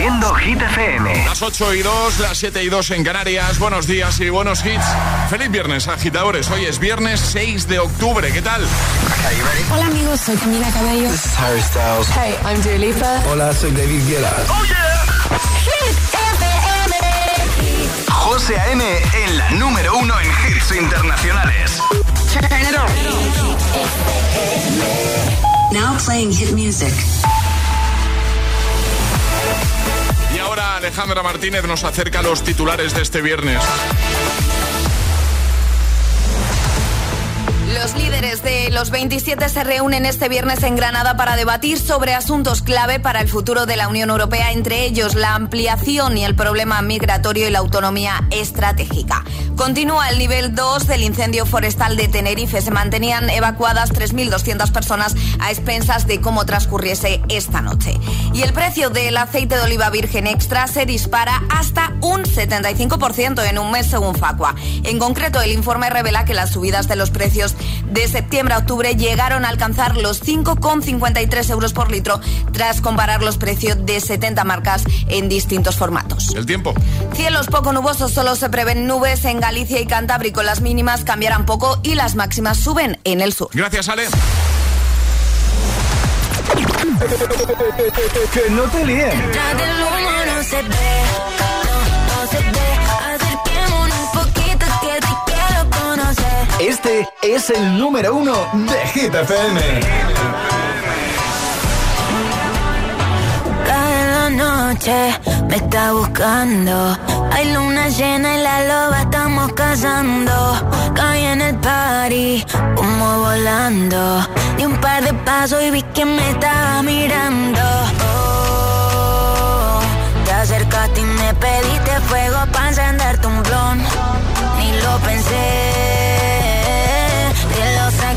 Haciendo Hit FM. Las 8 y 2, las 7 y 2 en Canarias. Buenos días y buenos hits. Feliz viernes, agitadores. Hoy es viernes 6 de octubre. ¿Qué tal? Hola amigos, soy Camila Cabello. This is Harry Styles. Hey, I'm Dua Lipa. Hola, soy David Guetta. ¡Oh, yeah! Hit FM. José A.M. en la número uno en hits internacionales. Turn it on. Now playing hit music. Alejandra Martínez nos acerca a los titulares de este viernes. Los líderes de los 27 se reúnen este viernes en Granada para debatir sobre asuntos clave para el futuro de la Unión Europea, entre ellos la ampliación y el problema migratorio y la autonomía estratégica. Continúa el nivel 2 del incendio forestal de Tenerife. Se mantenían evacuadas 3.200 personas a expensas de cómo transcurriese esta noche. Y el precio del aceite de oliva virgen extra se dispara hasta un 75% en un mes según Facua. En concreto, el informe revela que las subidas de los precios de septiembre a octubre llegaron a alcanzar los 5,53 euros por litro tras comparar los precios de 70 marcas en distintos formatos. El tiempo. Cielos poco nubosos, solo se prevén nubes en Galicia y Cantábrico. Las mínimas cambiarán poco y las máximas suben en el sur. Gracias, Ale. Que no te líen. Este es el número uno de Hit FM. Cada noche me está buscando. Hay luna llena y la loba estamos cazando. Caí en el party, humo volando. Di un par de pasos y vi que me estaba mirando. Oh, te acercaste y me pediste fuego para encenderte un blon. Ni lo pensé.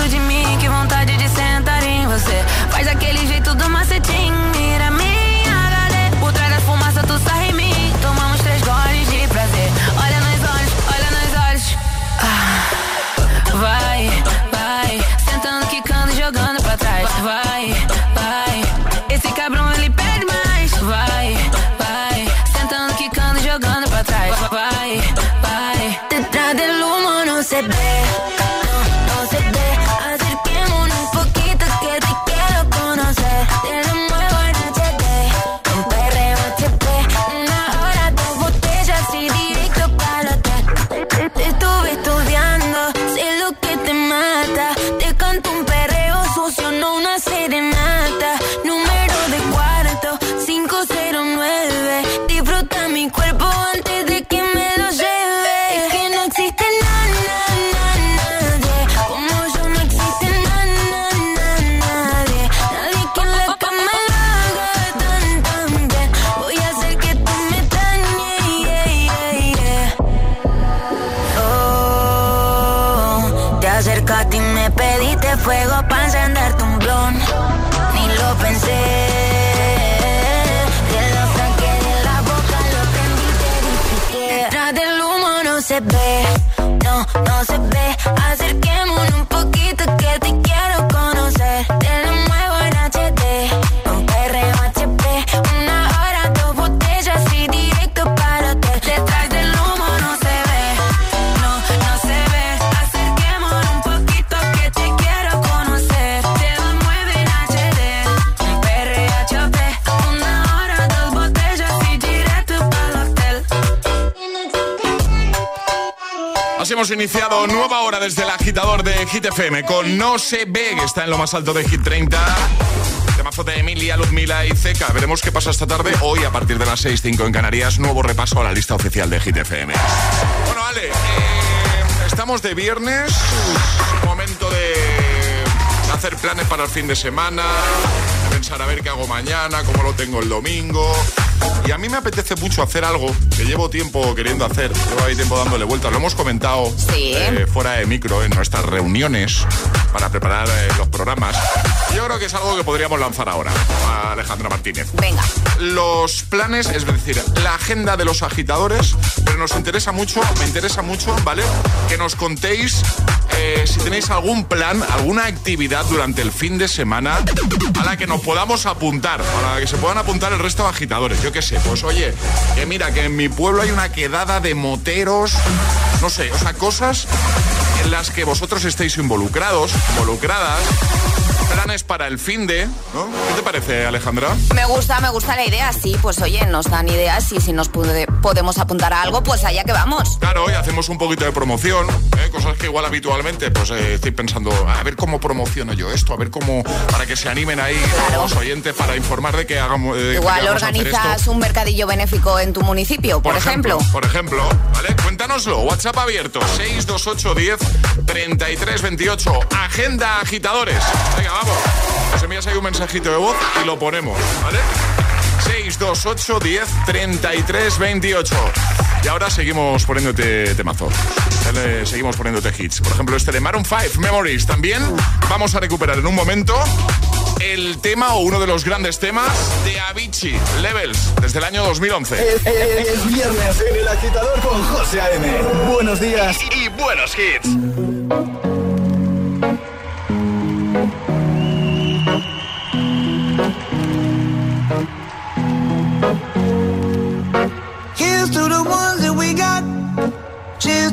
perto de mim, iniciado nueva hora desde el agitador de Hit FM con No se ve, que está en lo más alto de Hit 30. Temazo de Emilia, Luzmila y Zeca. Veremos qué pasa esta tarde. Hoy, a partir de las 6.05 en Canarias, nuevo repaso a la lista oficial de Hit FM. Bueno, Ale, eh, estamos de viernes. Momento de hacer planes para el fin de semana, pensar a ver qué hago mañana, cómo lo tengo el domingo. Y a mí me apetece mucho hacer algo que llevo tiempo queriendo hacer. Llevo ahí tiempo dándole vueltas. Lo hemos comentado eh, fuera de micro en nuestras reuniones para preparar eh, los programas. Yo creo que es algo que podríamos lanzar ahora a Alejandra Martínez. Venga. Los planes, es decir, la agenda de los agitadores, pero nos interesa mucho, me interesa mucho, ¿vale? Que nos contéis eh, si tenéis algún plan, alguna actividad durante el fin de semana a la que nos podamos apuntar, para que se puedan apuntar el resto de agitadores. Yo qué sé, pues oye, que mira, que en mi pueblo hay una quedada de moteros, no sé, o sea, cosas en las que vosotros estéis involucrados, involucradas planes para el fin de, ¿no? ¿Qué te parece, Alejandra? Me gusta, me gusta la idea, sí, pues oye, nos dan ideas y si nos podemos apuntar a algo, pues allá que vamos. Claro, y hacemos un poquito de promoción, ¿eh? cosas que igual habitualmente, pues eh, estoy pensando, a ver cómo promociono yo esto, a ver cómo, para que se animen ahí los oyentes para informar de que hagamos. igual organizas un mercadillo benéfico en tu municipio, por, ejemplo, Por ejemplo, ¿vale? Cuéntanoslo, WhatsApp abierto, 628 10 33 28, Agenda Agitadores. Venga, vamos. Nos envías ahí un mensajito de voz y lo ponemos, ¿vale? 628 10 33 28. Y ahora seguimos poniéndote temazos. Seguimos poniéndote hits. Por ejemplo, este de Maroon 5, Memories. También vamos a recuperar en un momento el tema o uno de los grandes temas de Avicii, Levels, desde el año 2011. Es, viernes en el agitador con José A.M. Buenos días y buenos hits.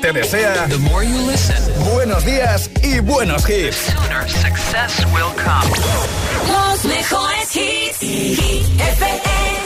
Te desea The more you listen, buenos días y buenos hits. The success will come. Los mejores hits FM.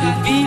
Get a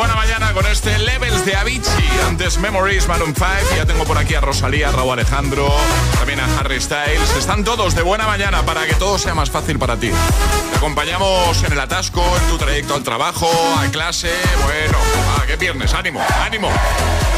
buena mañana con este Levels de Avicii. Antes Memories, Maroon 5. Ya tengo por aquí a Rosalía, Raúl Alejandro, también a Harry Styles. Están todos de buena mañana para que todo sea más fácil para ti. Te acompañamos en el atasco, en tu trayecto al trabajo, a clase. Bueno, ah, qué viernes, ánimo, ánimo.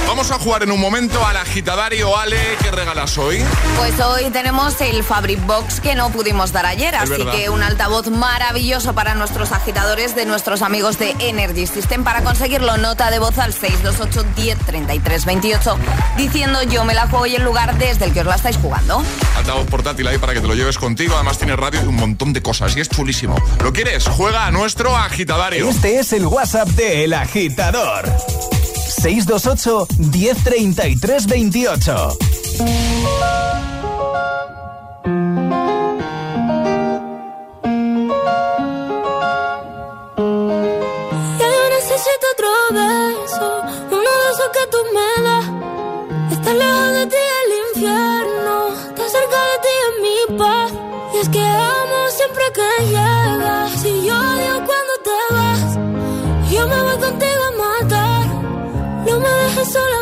Vamos a jugar en un momento al agitadario Ale. ¿Qué regalas hoy? Pues hoy tenemos el Fabric Box que no pudimos dar ayer, así verdad. que un altavoz maravilloso para nuestros agitadores de nuestros amigos de Energy System. Para conseguirlo, nota de voz al 628 10 33 28 diciendo yo me la juego y el lugar desde el que os la estáis jugando. Altavoz portátil ahí para que te lo lleves contigo. Además tiene radio y un montón de cosas y es chulísimo. ¿Lo quieres? Juega a nuestro agitadario. Este es el WhatsApp de El Agitador. 628 1033 28. Que tú me das. Estar lejos de ti el infierno, estar cerca de ti es mi paz. Y es que amo siempre que llegas. Si yo odio cuando te vas, yo me voy contigo a matar. No me dejes sola,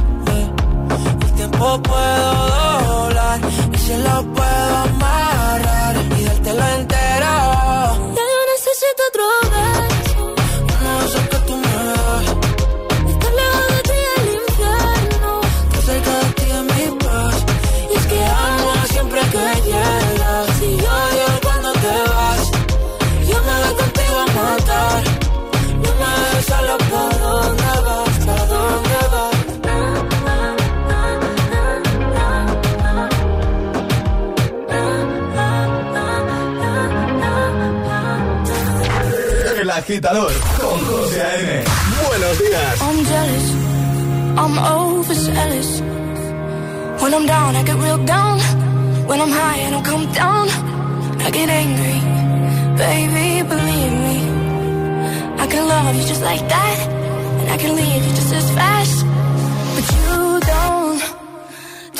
o puedo doblar. Y si lo puedo amarrar y dártelo entero agitador con José A.M. Buenos días. I'm jealous. I'm overzealous. When I'm down, I get real down. When I'm high, I don't come down. I get angry. Baby, believe me. I can love you just like that. And I can leave you just as fast. But you don't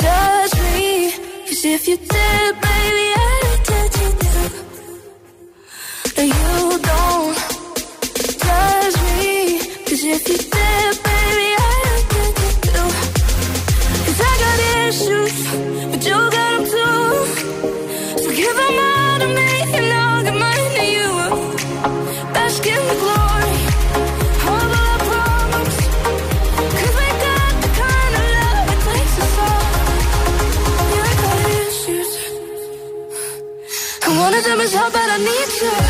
judge me. Cause if you did, baby, I'd one of them is how bad I need you.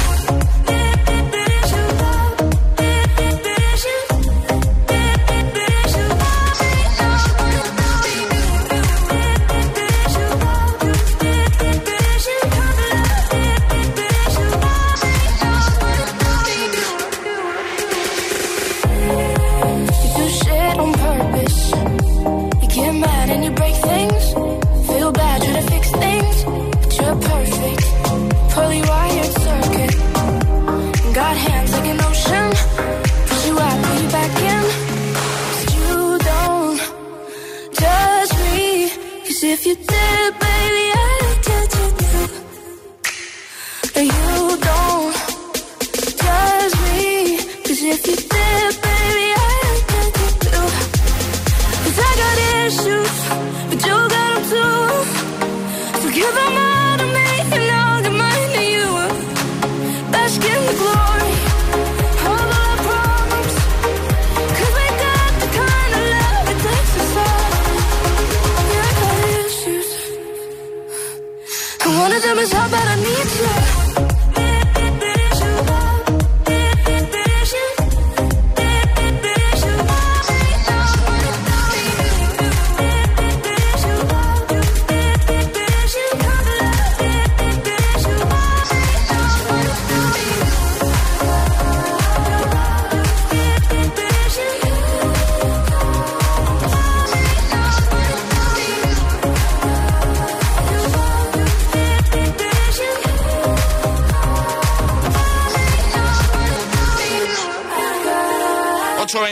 If you did, baby,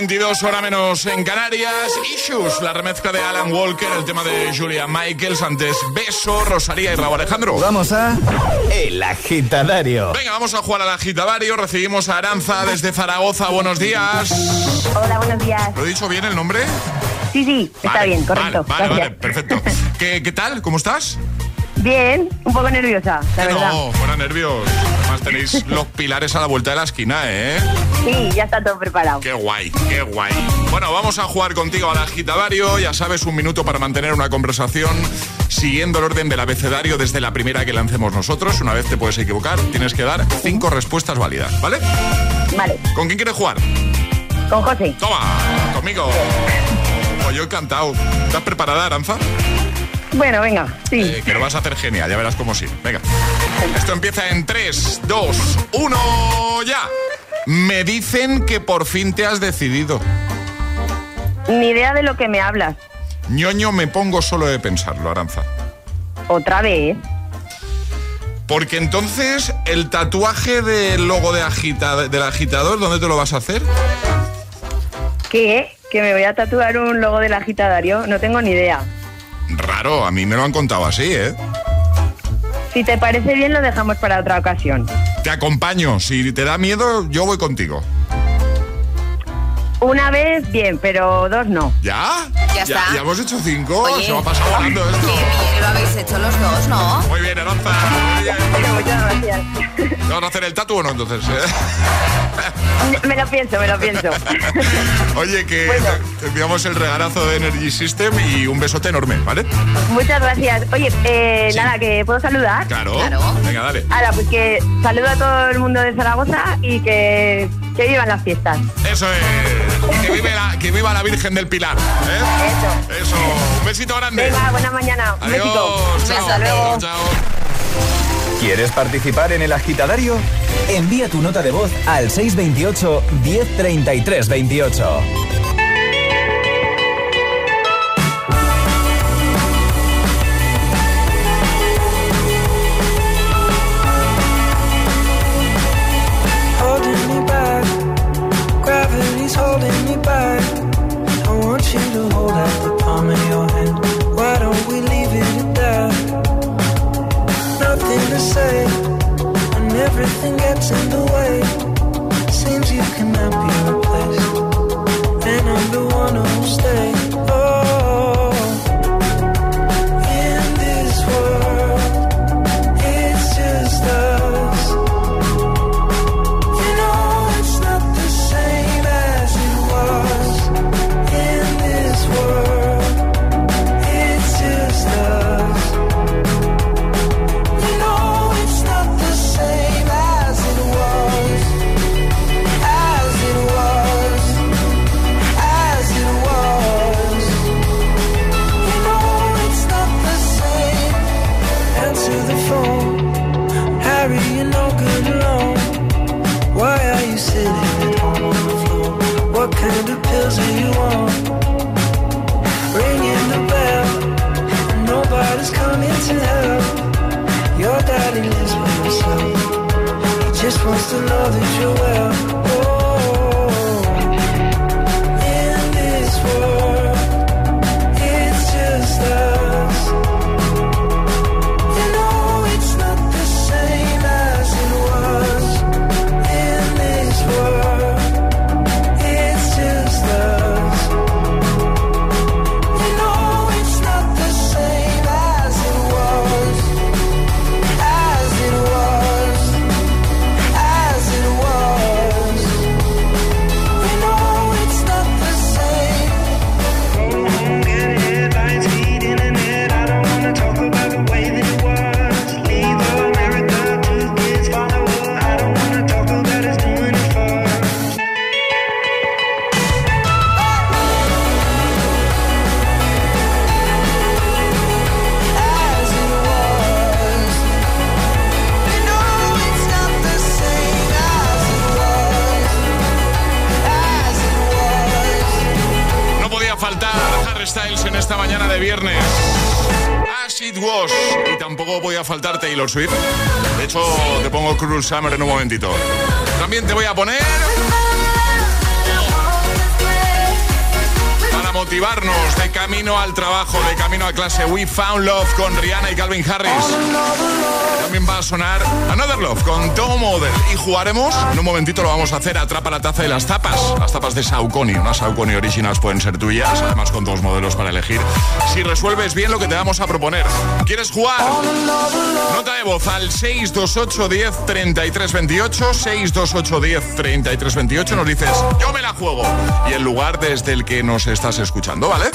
22 horas menos en Canarias. Issues, la remezcla de Alan Walker, el tema de Julia Michaels, antes Beso, Rosalía y Raúl Alejandro. Vamos a El Agitadario. Venga, vamos a jugar al Agitadario. Recibimos a Aranza desde Zaragoza. Buenos días. Hola, buenos días. ¿Lo he dicho bien el nombre? Sí, sí, está bien, correcto. Vale, vale, perfecto. ¿Qué, ¿Qué tal? ¿Cómo estás? Bien, un poco nerviosa, la verdad. no, fuera nervios. Además tenéis los pilares a la vuelta de la esquina, ¿eh? Sí, ya está todo preparado. Qué guay, qué guay. Bueno, vamos a jugar contigo al agitadario. Ya sabes, un minuto para mantener una conversación siguiendo el orden del abecedario desde la primera que lancemos nosotros. Una vez te puedes equivocar, tienes que dar cinco respuestas válidas, ¿vale? Vale, ¿Con quién quieres jugar? con José. Toma, conmigo. Pues yo encantado. ¿Estás preparada, Aranza? Bueno, venga, sí. Eh, que lo vas a hacer genial, ya verás cómo sí. Venga. Esto empieza en 3, 2, 1, ya. Me dicen que por fin te has decidido. Ni idea de lo que me hablas. ñoño, me pongo solo de pensarlo, Aranza. Otra vez. Porque entonces, el tatuaje del logo de agita, del agitador, ¿dónde te lo vas a hacer? ¿Qué? ¿Que me voy a tatuar un logo del agitadario? No tengo ni idea. Raro, a mí me lo han contado así, ¿eh? Si te parece bien, lo dejamos para otra ocasión. Te acompaño. Si te da miedo, yo voy contigo. Una vez, bien, pero dos no. ¿Ya? Ya está. ¿Ya hemos hecho cinco? Oye. Se ha pasado volando esto. Que habéis hecho los dos, ¿no? Muy bien, Aranza. Muy bien. Muchas gracias. ¿Vamos a hacer el tatu o no entonces? eh? Me lo pienso, me lo pienso. Oye, que Bueno. te enviamos el regalazo de Energy System y un besote enorme, ¿vale? Muchas gracias. Oye, eh, Sí. nada, que puedo saludar. Claro. Claro. Venga, dale. Ahora, pues que saludo a todo el mundo de Zaragoza y que, que vivan las fiestas. Eso es. Que, vive la, que viva la Virgen del Pilar. ¿eh? Eso. Un besito grande. Venga, buena mañana. Un besito. Adiós. Chao. Hasta luego. Chao. ¿Quieres participar en el agitadario? Envía tu nota de voz al 628 1033 28. Everything gets in the faltar Taylor Swift. De hecho, te pongo Cruel Summer en un momentito. También te voy a poner. Motivarnos de camino al trabajo, de camino a clase, We Found Love con Rihanna y Calvin Harris. También va a sonar Another Love con Tom Model. Y jugaremos, en un momentito lo vamos a hacer, atrapa la taza de las tapas. Las tapas de Saucony, unas Saucony originals pueden ser tuyas, además con dos modelos para elegir. Si resuelves bien lo que te vamos a proponer. ¿Quieres jugar? Nota de voz al 628 10 33 28, 628 10 33 28, nos dices, yo me la juego. Y el lugar desde el que nos estás escuchando, ¿vale?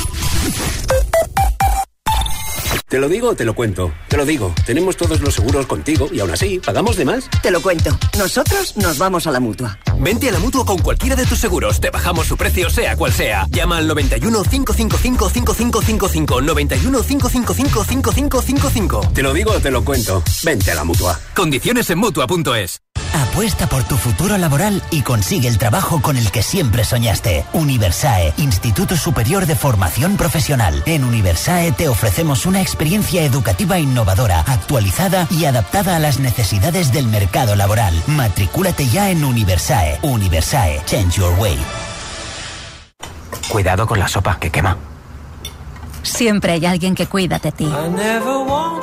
Te lo digo o te lo cuento. Te lo digo. Tenemos todos los seguros contigo y aún así, ¿pagamos de más? Te lo cuento. Nosotros nos vamos a la mutua. Vente a la mutua con cualquiera de tus seguros. Te bajamos su precio, sea cual sea. Llama al 91 555 5555. 91 555 5555. Te lo digo o te lo cuento. Vente a la mutua. Condiciones en mutua.es. Apuesta por tu futuro laboral y consigue el trabajo con el que siempre soñaste. Universae, Instituto Superior de Formación Profesional. En Universae te ofrecemos una experiencia educativa innovadora, actualizada y adaptada a las necesidades del mercado laboral. Matricúlate ya en Universae. Universae, Change Your Way. Cuidado con la sopa que quema. Siempre hay alguien que cuida de ti.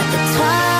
I wake up the twilight.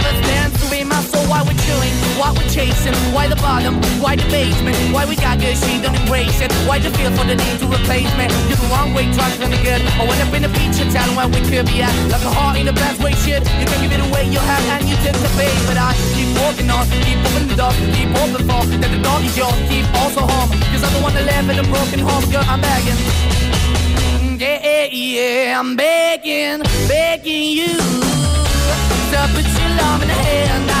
soul. Why we're chilling, why we're chasing, why the bottom, why the basement, why we got good, she don't embrace it. Why the feel for the need to replace me? You're the wrong way, trying to be good. I went up in the feature town where we could be at. Like a heart in the best way, shit. You can give it away, you have, and you take the bait. But I keep walking on, keep opening the keep open for that the door is yours, keep also home. Cause I'm the one that live in a broken home, girl, I'm begging. Yeah, yeah, I'm begging, begging you to put your love in the hand. The.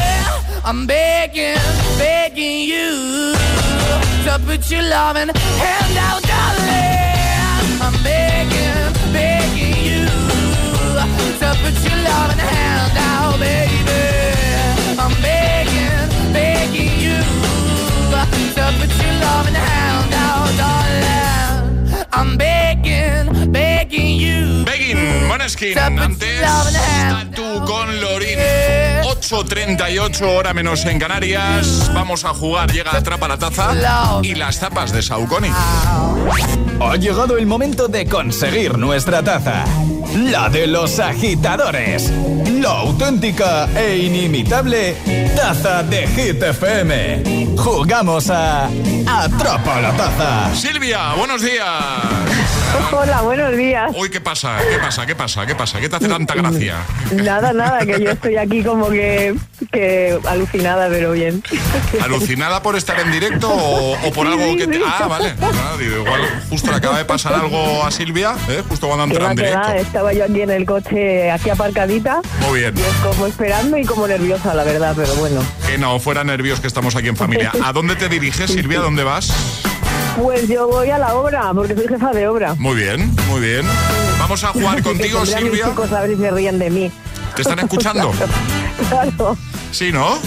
I'm begging, begging you. To put your loving hand out, darling. I'm begging, begging you. To put your loving hand out, baby. I'm begging, begging you. To put your loving hand out, darling. I'm begging, begging you. Begging, Moneskin, antes tú con Lorin. 8.38 hora menos en Canarias. Vamos a jugar, llega Atrapa la Taza y las tapas de Saucony. Ha llegado el momento de conseguir nuestra taza. La de los agitadores. La auténtica e inimitable taza de Hit FM. Jugamos a Atrapa la Taza. Silvia, buenos días. Hola, buenos días. Uy, ¿qué pasa? ¿Qué pasa? ¿Qué pasa? ¿Qué pasa? ¿Qué te hace tanta gracia? Nada, nada, que yo estoy aquí como que, que alucinada, pero bien. ¿Alucinada por estar en directo o, o por algo que te... Ah, vale. Ah, digo, igual justo le acaba de pasar algo a Silvia, ¿eh? justo cuando entra en directo. va, estaba yo aquí en el coche, aquí aparcadita, Muy bien. como esperando y como nerviosa, la verdad, pero bueno. Que no, fuera nervios que estamos aquí en familia. ¿A dónde te diriges, Silvia? ¿A dónde vas? Pues yo voy a la obra, porque soy jefa de obra. Muy bien, muy bien. Vamos a jugar que contigo, tendré a mis Silvia. chicos a ver si se ríen de mí. ¿Te están escuchando? Claro, Sí, ¿no?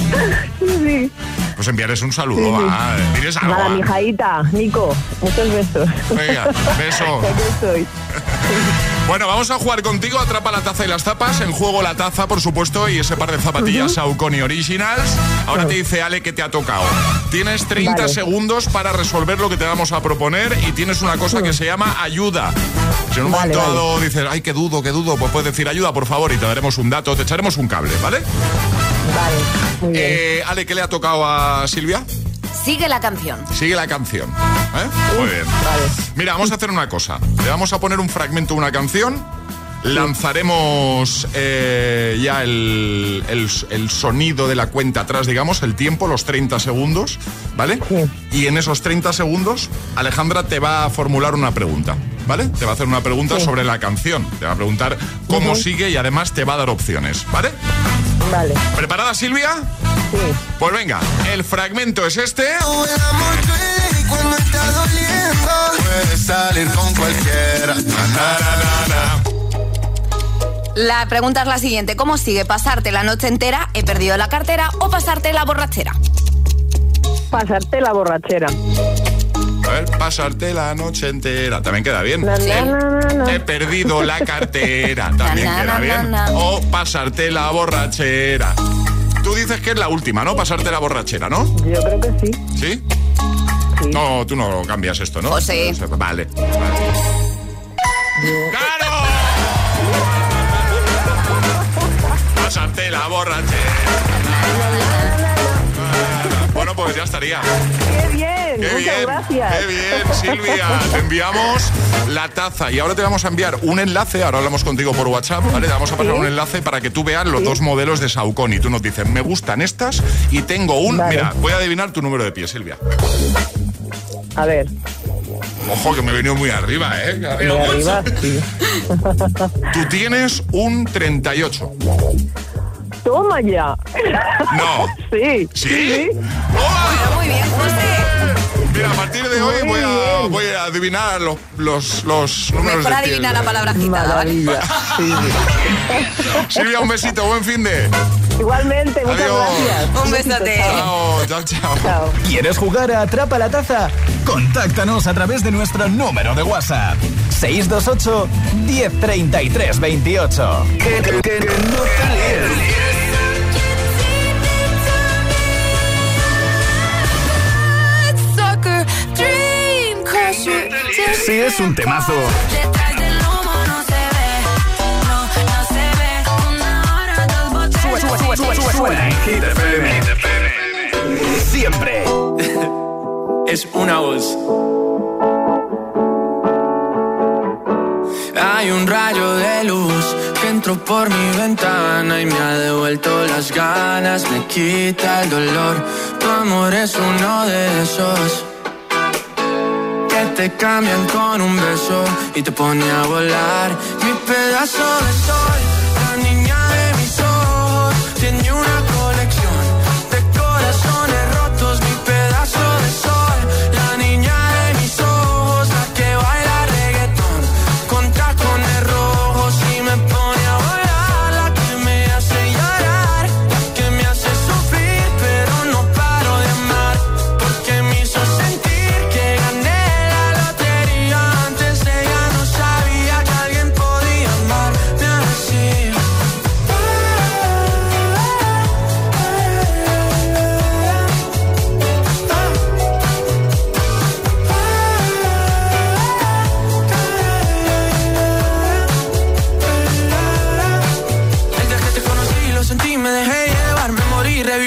sí. Pues enviarles un saludo, va. Diles algo. Nada, va. mi jaita, Nico, muchos besos. Venga, beso. Que aquí estoy. Bueno, vamos a jugar contigo, atrapa la taza y las tapas. En juego la taza, por supuesto, y ese par de zapatillas Saucony Originals. Ahora te dice Ale que te ha tocado. Tienes 30 Vale. segundos para resolver lo que te vamos a proponer y tienes una cosa que se llama ayuda. Si en un Vale, momento vale. dices, ay, qué dudo, qué dudo, pues puedes decir ayuda, por favor, y te daremos un dato, te echaremos un cable, ¿vale? Vale, muy bien. Eh, Ale, ¿qué le ha tocado a Silvia? Sigue la canción. Sigue la canción. ¿eh? Muy bien. Mira, vamos a hacer una cosa. Le vamos a poner un fragmento de una canción. Lanzaremos eh, ya el, el- el sonido de la cuenta atrás, digamos, el tiempo, los 30 segundos, ¿vale? Y en esos 30 segundos, Alejandra te va a formular una pregunta, ¿vale? Te va a hacer una pregunta sobre la canción. Te va a preguntar cómo sigue y además te va a dar opciones, ¿vale? Vale. ¿Preparada, Silvia? Sí. Pues venga, el fragmento es este. Cuando está doliendo, puedes salir con cualquiera. Na, na, na, na, na. La pregunta es la siguiente. ¿Cómo sigue pasarte la noche entera, he perdido la cartera o pasarte la borrachera? Pasarte la borrachera. A ver, pasarte la noche entera. También queda bien. Na, na, na, na, na. He perdido la cartera. También Na, na, queda na, bien. na, na. O pasarte la borrachera. Tú dices que es la última, ¿no? Pasarte la borrachera, ¿no? Yo creo que sí. ¿Sí? No, tú no cambias esto, ¿no? José. Vale. vale. ¡Claro! Pasarte la borrachera. Bueno, pues ya estaría. ¡Qué bien! Qué Muchas bien, gracias. qué bien, Silvia. Te enviamos la taza y ahora te vamos a enviar un enlace. Ahora hablamos contigo por WhatsApp, ¿vale? Te vamos a pasar un enlace para que tú veas los dos modelos de Saucony. Tú nos dices, me gustan estas y tengo un. Mira, voy a adivinar tu número de pie, Silvia. A ver, Ojo, que me he venido muy arriba, ¿eh? Arriba sí. Tú tienes un 38. Toma ya. No. Sí. ¿Sí? muy bien, José. Mira, a partir de hoy voy a, voy a adivinar los, los, los números Mejor adivinar la palabra agitada, ¿vale? Sí, Silvia, un besito, buen fin de. Igualmente, muchas Adiós. gracias. Un besote. Chao, chao, chao. Chao. ¿Quieres jugar a Atrapa la Taza? Contáctanos a través de nuestro número de WhatsApp. 628 1033 28. Que, que- que no te Suena en Hit FM. Siempre. es una voz. Hay un rayo de luz que entró por mi ventana y me ha devuelto las ganas, me quita el dolor. Tu amor es uno de esos te cambian con un beso y te pone a volar. Mi pedazo de sol, la niña de mis ojos, tiene una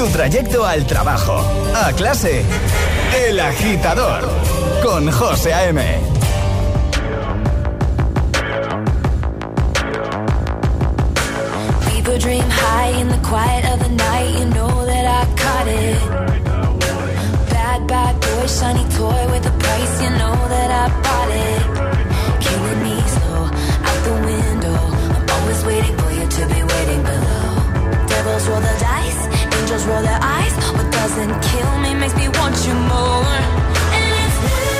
Tu trayecto al trabajo, a clase, El Agitador, con José A.M. People dream high in the quiet of the night. You know that I caught it. Bad, bad boy, shiny toy with a price. You know that I bought it. Killing me slow out the window. I'm always waiting for you to be waiting below. Devils roll the dice, roll their eyes. What doesn't kill me makes me want you more. And it's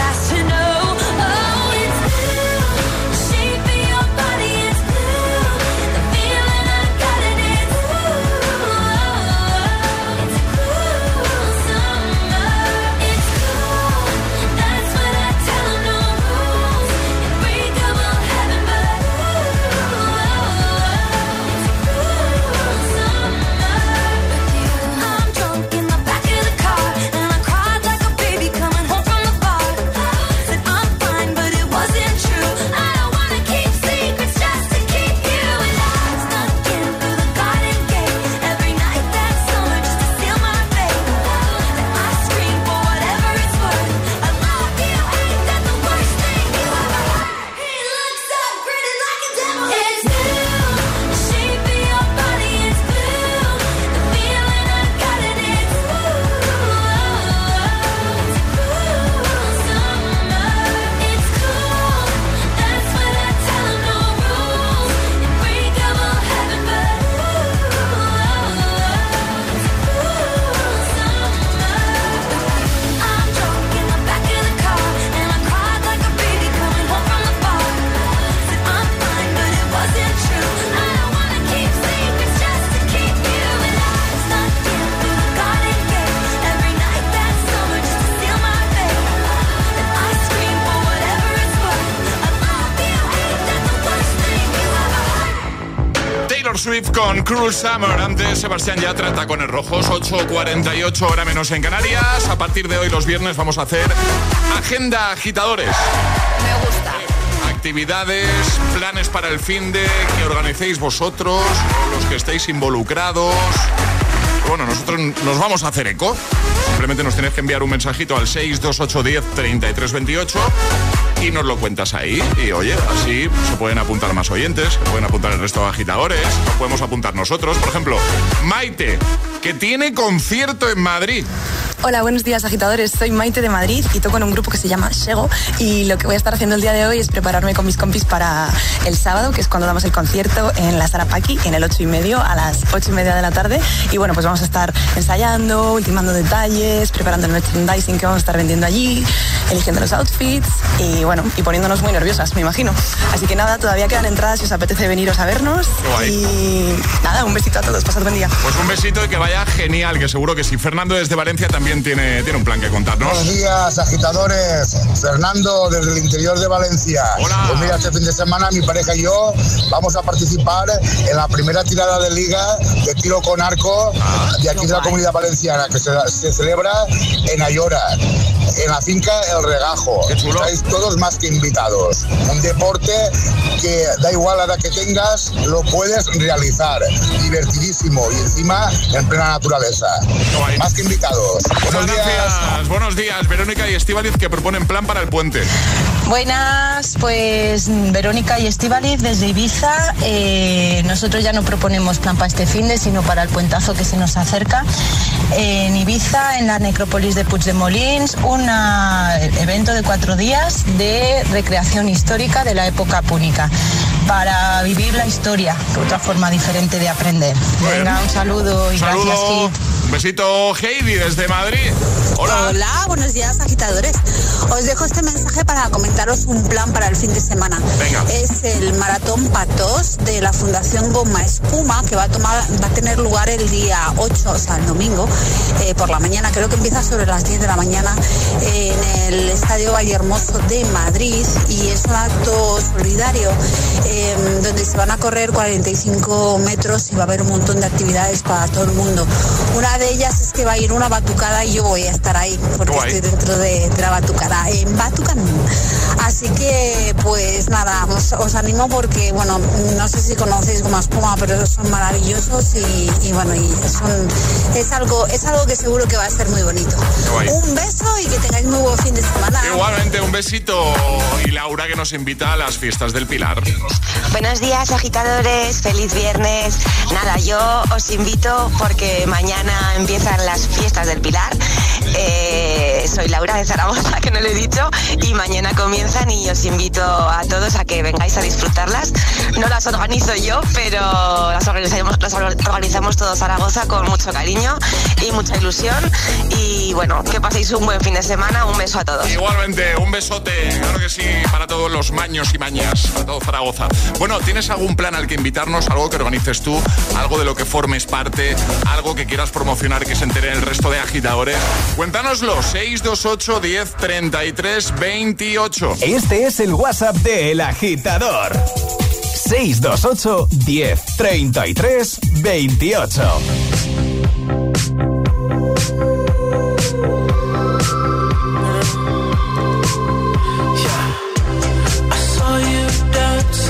con Summer. Antes Sebastián Yatra, tacones rojos, 8.48 hora menos en Canarias. A partir de hoy, los viernes, vamos a hacer Agenda Agitadores. Me gusta. Actividades, planes para el fin de que organicéis vosotros, los que estéis involucrados. Bueno, nosotros nos vamos a hacer eco. Simplemente nos tenéis que enviar un mensajito al 62810 3328 y nos lo cuentas ahí. Y oye, así se pueden apuntar más oyentes, se pueden apuntar el resto de agitadores, nos podemos apuntar nosotros. Por ejemplo, Maite, que tiene concierto en Madrid. Hola, buenos días agitadores. Soy Maite de Madrid y toco en un grupo que se llama Shego y lo que voy a estar haciendo el día de hoy es prepararme con mis compis para el sábado, que es cuando damos el concierto en la Sala Paqui, en el 8 y medio a las 8 y media de la tarde. Y bueno, pues vamos a estar ensayando, ultimando detalles, preparando el merchandising que vamos a estar vendiendo allí, eligiendo los outfits y bueno, y poniéndonos muy nerviosas, me imagino. Así que nada, todavía quedan entradas si os apetece veniros a vernos. Y nada, un besito a todos, pasad buen día. Pues un besito y que vaya genial, que seguro que sí. Fernando desde Valencia también también tiene, tiene un plan que contarnos. Buenos días, agitadores. Fernando, desde el interior de Valencia. Hola. Pues mira, este fin de semana mi pareja y yo vamos a participar en la primera tirada de liga de tiro con arco de aquí de la comunidad valenciana, que se, se celebra en Ayora, en la finca El Regajo. Estáis todos más que invitados. Un deporte que da igual la edad que tengas, lo puedes realizar. Divertidísimo y encima en plena naturaleza. Más que invitados. Buenos días. Buenos días, Verónica y Estivaliz que proponen plan para el puente. Buenas, pues Verónica y Estivaliz desde Ibiza. Eh, nosotros ya no proponemos plan para este fin de, sino para el puentazo que se nos acerca. En Ibiza, en la necrópolis de Puig de Molins, un evento de cuatro días de recreación histórica de la época púnica para vivir la historia, otra forma diferente de aprender. Venga, un saludo y Saludo. gracias, Kit. Besito, Heidi, desde Madrid. Hola. Hola, buenos días agitadores. Os dejo este mensaje para comentaros un plan para el fin de semana. Venga. Es el maratón Patos de la Fundación Goma Espuma que va a tomar, va a tener lugar el día 8, o sea, el domingo, eh, por la mañana. Creo que empieza sobre las 10 de la mañana en el Estadio Vallehermoso de Madrid y es un acto solidario eh, donde se van a correr 45 metros y va a haber un montón de actividades para todo el mundo. Una de ellas es que va a ir una batucada y yo voy a estar ahí porque Guay. estoy dentro de, de la batucada en Batucan. Así que pues nada, os, os animo porque bueno, no sé si conocéis Goma Espuma, pero son maravillosos y, y, bueno, y son, es algo es algo que seguro que va a ser muy bonito. Guay. Un beso y que tengáis muy buen fin de semana. Igualmente, un besito. Y Laura que nos invita a las fiestas del Pilar. Buenos días, agitadores. Feliz viernes. Nada, yo os invito porque mañana empiezan las fiestas del Pilar. Eh, soy Laura de Zaragoza, que no lo he dicho, y mañana comienzan y os invito a todos a que vengáis a disfrutarlas. No las organizo yo, pero las organizamos, las organizamos todos Zaragoza con mucho cariño y mucha ilusión. Y bueno, que paséis un buen fin de semana. Un beso a todos. Igualmente, un besote, claro que sí, para todos los maños y mañas, para todo Zaragoza. Bueno, ¿tienes algún plan al que invitarnos? Algo que organices tú, algo de lo que formes parte, algo que quieras promocionar que se entere el resto de agitadores? Cuéntanoslo, 628 10 33 28. Este es el WhatsApp de El Agitador. 628 10 33 28.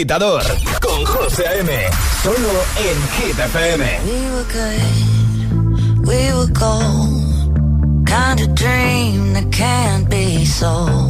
agitador con José A.M. Solo en Hit FM. We were good, we were gold. Kind of dream that can't be sold.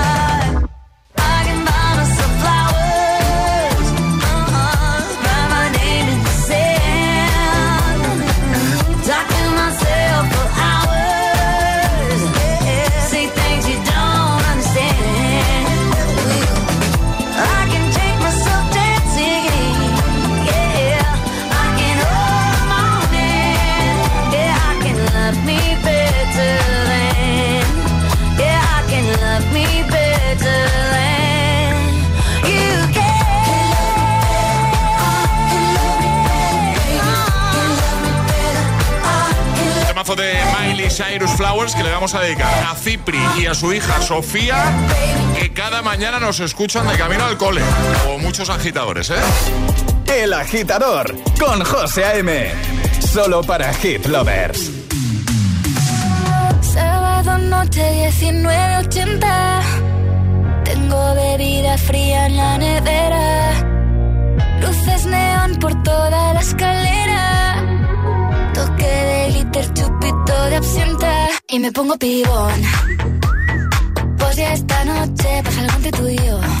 Cyrus Flowers que le vamos a dedicar a Cipri y a su hija Sofía, que cada mañana nos escuchan de camino al cole, o muchos agitadores, ¿eh? El agitador con José A.M. Solo para Hit Lovers. Sábado noche 1980. Tengo bebida fría en la nevera. Luces neón por toda la escalera platito de absenta y me pongo pibón. Pues ya esta noche pasa algo entre tú y yo.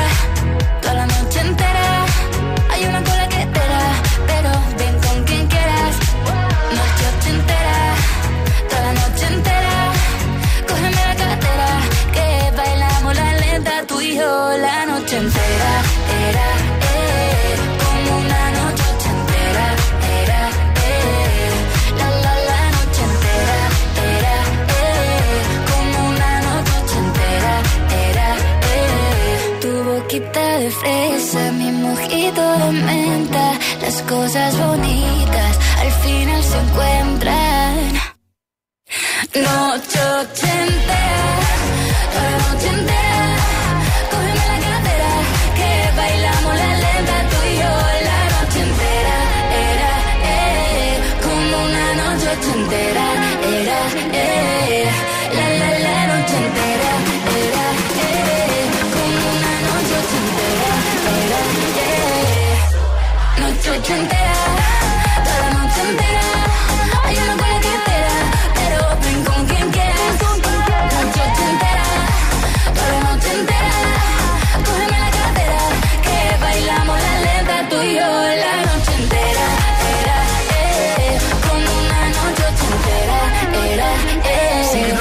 goes as road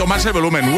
El volumen.